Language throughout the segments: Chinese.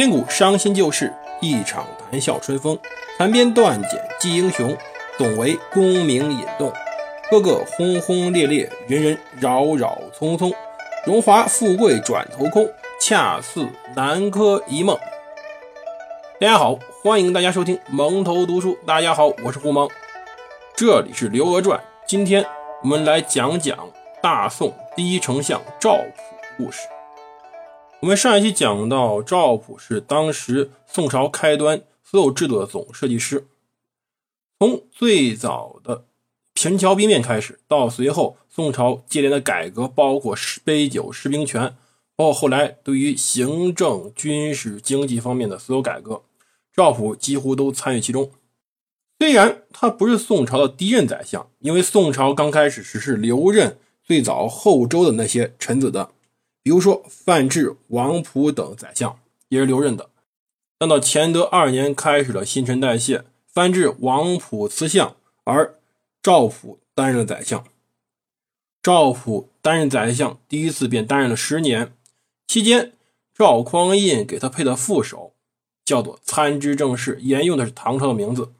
千古伤心旧事，一场谈笑春风。残编断简记英雄，总为功名引动。个个轰轰烈烈，人人扰扰匆匆。荣华富贵转头空，恰似南柯一梦。大家好，欢迎大家收听蒙头读书。大家好，我是胡蒙，这里是《刘娥传》。今天我们来讲讲大宋第一丞相赵普的故事。我们上一期讲到，赵普是当时宋朝开端所有制度的总设计师，从最早的平桥兵变开始，到随后宋朝接连的改革，包括杯酒释兵权，包括后来对于行政、军事、经济方面的所有改革，赵普几乎都参与其中。虽然他不是宋朝的第一任宰相，因为宋朝刚开始只是留任最早后周的那些臣子的。比如说范质、王溥等宰相也是留任的，但到乾德二年开始了新陈代谢，范质、王溥辞相，而赵普担任了宰相。赵普担任宰相第一次便担任了十年，期间赵匡胤给他配的副手叫做参知政事，沿用的是唐朝的名字，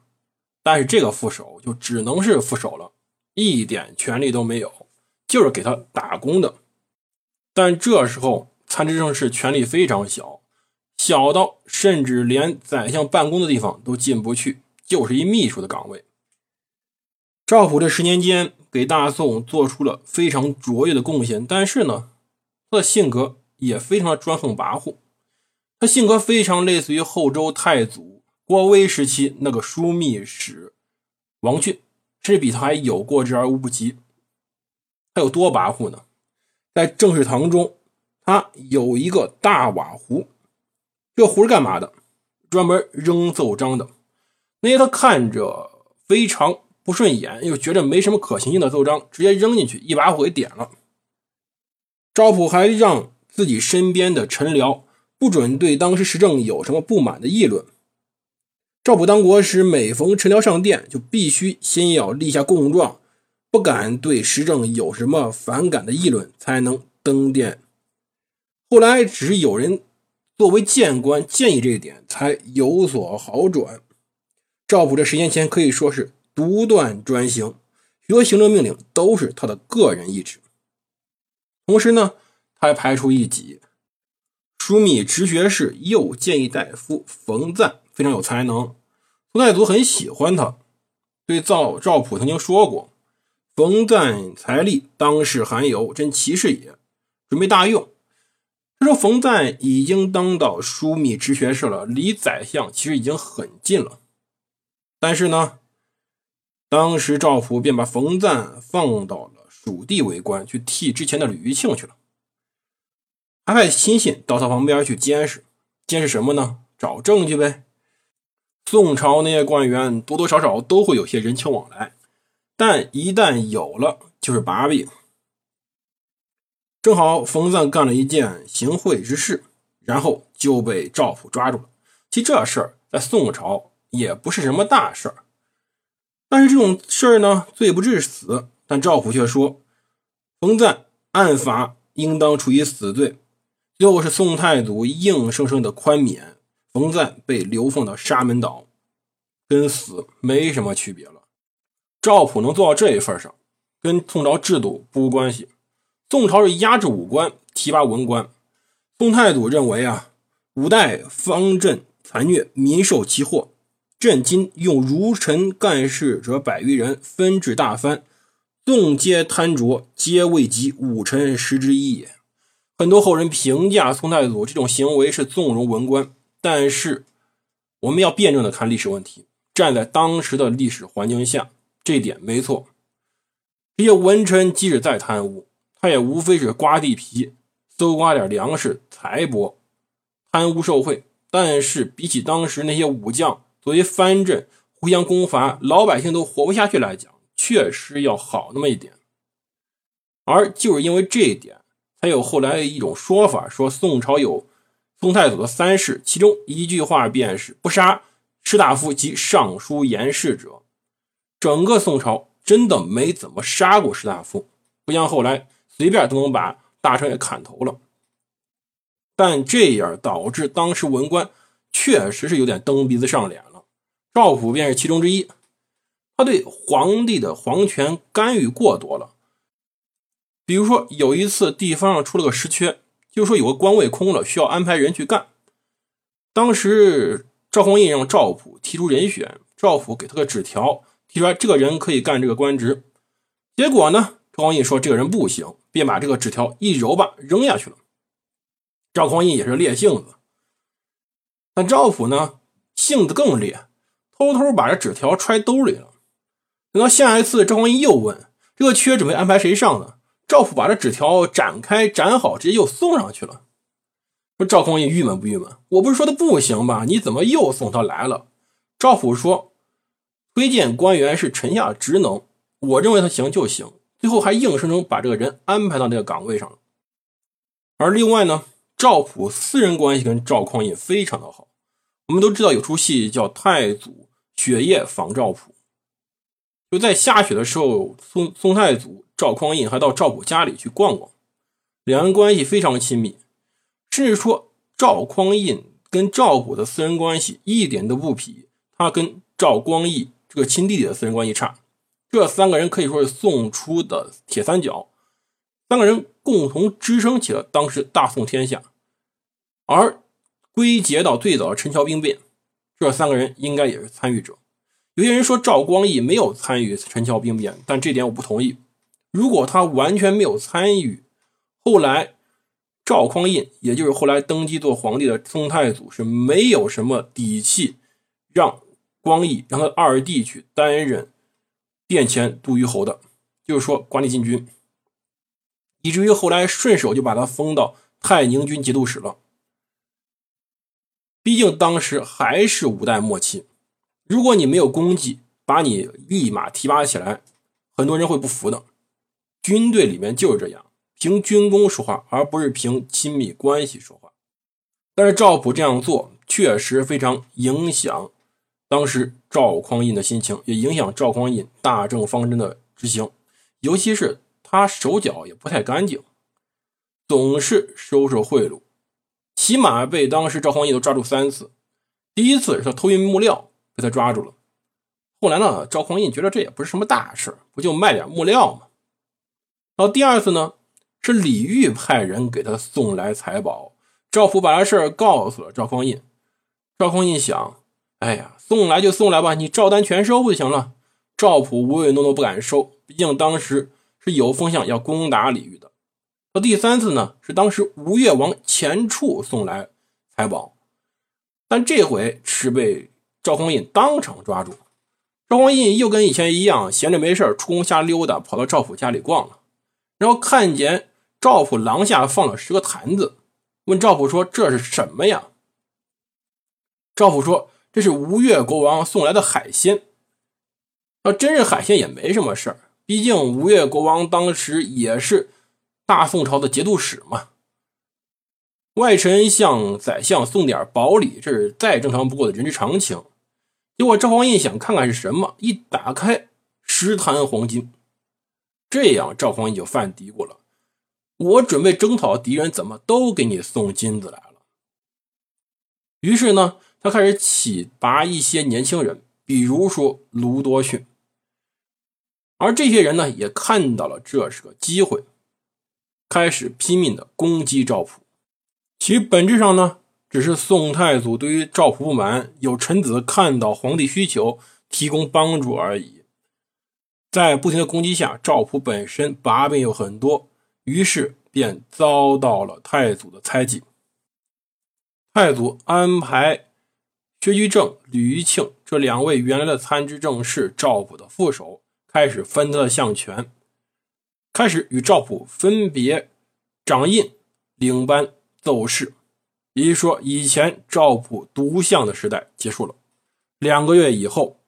但是这个副手就只能是副手了，一点权力都没有，就是给他打工的。但这时候参知政事权力非常小，小到甚至连宰相办公的地方都进不去，就是一秘书的岗位。赵普这十年间给大宋做出了非常卓越的贡献，但是呢，他的性格也非常的专横跋扈，他性格非常类似于后周太祖郭威时期那个枢密使王俊，甚至比他还有过之而无不及。他有多跋扈呢？在政事堂中，他有一个大瓦壶，这壶是干嘛的？专门扔奏章的。那些他看着非常不顺眼，又觉得没什么可行性的奏章，直接扔进去，一把火给点了。赵普还让自己身边的臣僚不准对当时时政有什么不满的议论。赵普当国时，每逢臣僚上殿，就必须先要立下供状。不敢对时政有什么反感的议论，才能登殿。后来只是有人作为谏官建议这一点，才有所好转。赵普这十年前可以说是独断专行，许多行政命令都是他的个人意志。同时呢，他还排除异己，枢密直学士右谏议大夫冯赞非常有才能，宋太祖很喜欢他，对赵赵普曾经说过。冯赞财力当世罕有，真奇士也。准备大用。他说：“冯赞已经当到枢密直学士了，离宰相其实已经很近了。但是呢，当时赵普便把冯赞放到了蜀地为官，去替之前的吕玉庆去了，还派亲信到他旁边去监视。监视什么呢？找证据呗。宋朝那些官员多多少少都会有些人情往来。”但一旦有了，就是把柄。正好冯赞干了一件行贿之事，然后就被赵普抓住了。其实这事儿在宋朝也不是什么大事儿，但是这种事儿呢，罪不至死。但赵普却说，冯赞案法应当处以死罪。最后是宋太祖硬生生的宽免，冯赞被流放到沙门岛，跟死没什么区别了。赵普能做到这一份上，跟宋朝制度不无关系。宋朝是压制武官，提拔文官。宋太祖认为啊，五代方阵残虐，民受其祸。朕今用儒臣干事者百余人，分治大藩，纵皆贪浊，皆未及武臣时之一也。很多后人评价宋太祖这种行为是纵容文官，但是我们要辩证的看历史问题，站在当时的历史环境下。这点没错，这些文臣即使再贪污，他也无非是刮地皮、搜刮点粮食、财帛、贪污受贿。但是比起当时那些武将作为藩镇互相攻伐，老百姓都活不下去来讲，确实要好那么一点。而就是因为这一点，才有后来一种说法，说宋朝有宋太祖的三世，其中一句话便是不杀士大夫及尚书言事者。整个宋朝真的没怎么杀过士大夫，不像后来随便都能把大臣给砍头了。但这样导致当时文官确实是有点蹬鼻子上脸了。赵普便是其中之一，他对皇帝的皇权干预过多了。比如说有一次地方上出了个实缺，就说有个官位空了，需要安排人去干。当时赵匡胤让赵普提出人选，赵普给他个纸条，提出来这个人可以干这个官职。结果呢，赵匡胤说这个人不行，便把这个纸条一揉吧扔下去了。赵匡胤也是烈性子，但赵普呢性子更烈，偷偷把这纸条揣兜里了。等到下一次赵匡胤又问这个缺准备安排谁上呢？赵普把这纸条展开展好，直接又送上去了。说赵匡胤郁闷不郁闷？我不是说他不行吗？你怎么又送他来了？赵普说：“推荐官员是臣下职能，我认为他行就行。”最后还硬生生把这个人安排到那个岗位上了。而另外呢，赵普私人关系跟赵匡胤非常的好。我们都知道有出戏叫《太祖雪夜访赵普》，就在下雪的时候，宋宋太祖。赵匡胤还到赵普家里去逛逛，两人关系非常亲密，甚至说赵匡胤跟赵普的私人关系一点都不比他跟赵光义这个亲弟弟的私人关系差。这三个人可以说是宋初的铁三角，三个人共同支撑起了当时大宋天下。而归结到最早的陈桥兵变，这三个人应该也是参与者。有些人说赵光义没有参与陈桥兵变，但这点我不同意。如果他完全没有参与，后来赵匡胤，也就是后来登基做皇帝的宋太祖，是没有什么底气让光义让他二弟去担任殿前都虞侯的，就是说管理禁军，以至于后来顺手就把他封到太宁军节度使了。毕竟当时还是五代末期，如果你没有功绩，把你立马提拔起来，很多人会不服的。军队里面就是这样，凭军功说话，而不是凭亲密关系说话。但是赵普这样做确实非常影响当时赵匡胤的心情，也影响赵匡胤大政方针的执行。尤其是他手脚也不太干净，总是收受贿赂，起码被当时赵匡胤都抓住三次。第一次是他偷运木料被他抓住了，后来呢，赵匡胤觉得这也不是什么大事，不就卖点木料吗？然后第二次呢，是李煜派人给他送来财宝，赵普把这事告诉了赵匡胤。赵匡胤想，哎呀，送来就送来吧，你照单全收不就行了？赵普唯唯诺诺不敢收，毕竟当时是有风向要攻打李煜的。到第三次呢，是当时吴越王钱俶送来财宝，但这回是被赵匡胤当场抓住。赵匡胤又跟以前一样，闲着没事出宫瞎溜达，跑到赵普家里逛了。然后看见赵普廊下放了十个坛子，问赵普说：“这是什么呀？”赵普说：“这是吴越国王送来的海鲜。要真是海鲜也没什么事儿，毕竟吴越国王当时也是大宋朝的节度使嘛。外臣向宰相送点薄礼，这是再正常不过的人之常情。”结果赵匡胤想看看是什么，一打开十坛黄金。这样，赵匡胤就犯嘀咕了：“我准备征讨敌人，怎么都给你送金子来了？”于是呢，他开始启拔一些年轻人，比如说卢多逊。而这些人呢，也看到了这是个机会，开始拼命的攻击赵普。其本质上呢，只是宋太祖对于赵普不满，有臣子看到皇帝需求，提供帮助而已。在不停的攻击下，赵普本身把柄有很多，于是便遭到了太祖的猜忌。太祖安排薛居正、吕余庆这两位原来的参知政事赵普的副手，开始分他的相权，开始与赵普分别掌印、领班、奏事。也就是说，以前赵普独相的时代结束了。两个月以后，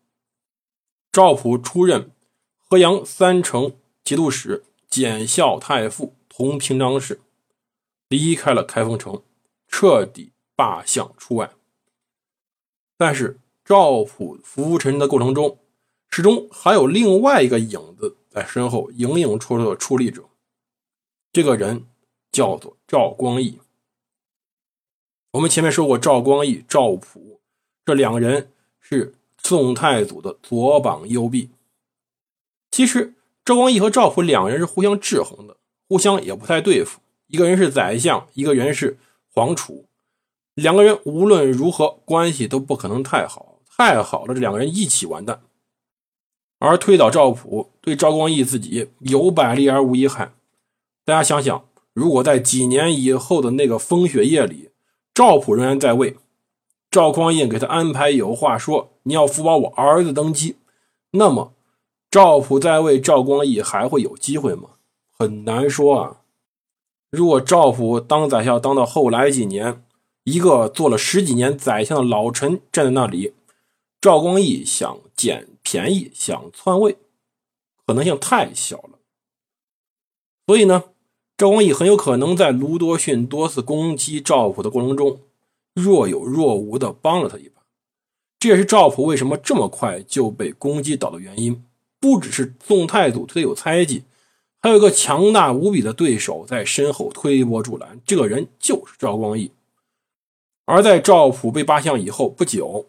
赵普出任。河阳三城节度使、检校太傅、同平章事，离开了开封城，彻底罢相出外。但是赵普浮沉的过程中，始终还有另外一个影子在身后影影绰绰的矗立着。这个人叫做赵光义。我们前面说过，赵光义、赵普这两个人是宋太祖的左膀右臂。其实赵光义和赵普两人是互相制衡的，互相也不太对付。一个人是宰相，一个人是皇储，两个人无论如何关系都不可能太好，太好了，这两个人一起完蛋。而推倒赵普，对赵光义自己有百利而无一害。大家想想，如果在几年以后的那个风雪夜里，赵普仍然在位，赵匡胤给他安排有话说：“你要扶保我儿子登基。”那么，赵普在位，赵光义还会有机会吗？很难说啊。如果赵普当宰相当到后来几年，一个做了十几年宰相的老臣站在那里，赵光义想捡便宜、想篡位，可能性太小了。所以呢？赵光义很有可能在卢多逊多次攻击赵普的过程中，若有若无的帮了他一把。这也是赵普为什么这么快就被攻击倒的原因。不只是宋太祖对他有猜忌，还有一个强大无比的对手在身后推波助澜，这个人就是赵光义。而在赵普被罢相以后不久，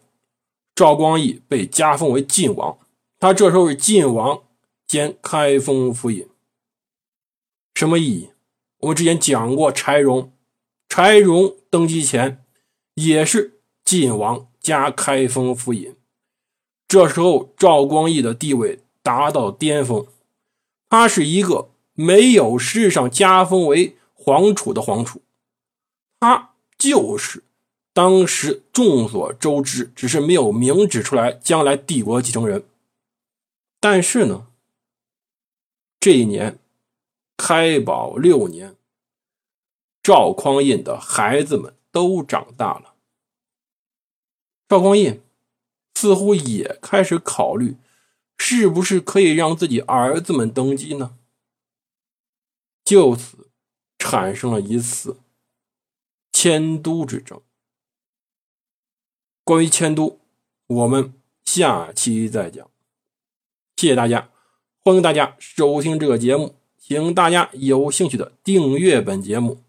赵光义被加封为晋王，他这时候是晋王兼开封府尹，什么意义？我们之前讲过，柴荣，柴荣登基前也是晋王加开封府尹。这时候赵光义的地位达到巅峰，他是一个没有实上加封为皇储的皇储，他就是当时众所周知，只是没有明指出来将来帝国继承人。但是呢，这一年。开宝六年，赵匡胤的孩子们都长大了。赵匡胤似乎也开始考虑，是不是可以让自己儿子们登基呢？就此产生了一次迁都之争。关于迁都，我们下期再讲。谢谢大家，欢迎大家收听这个节目。请大家有兴趣的订阅本节目。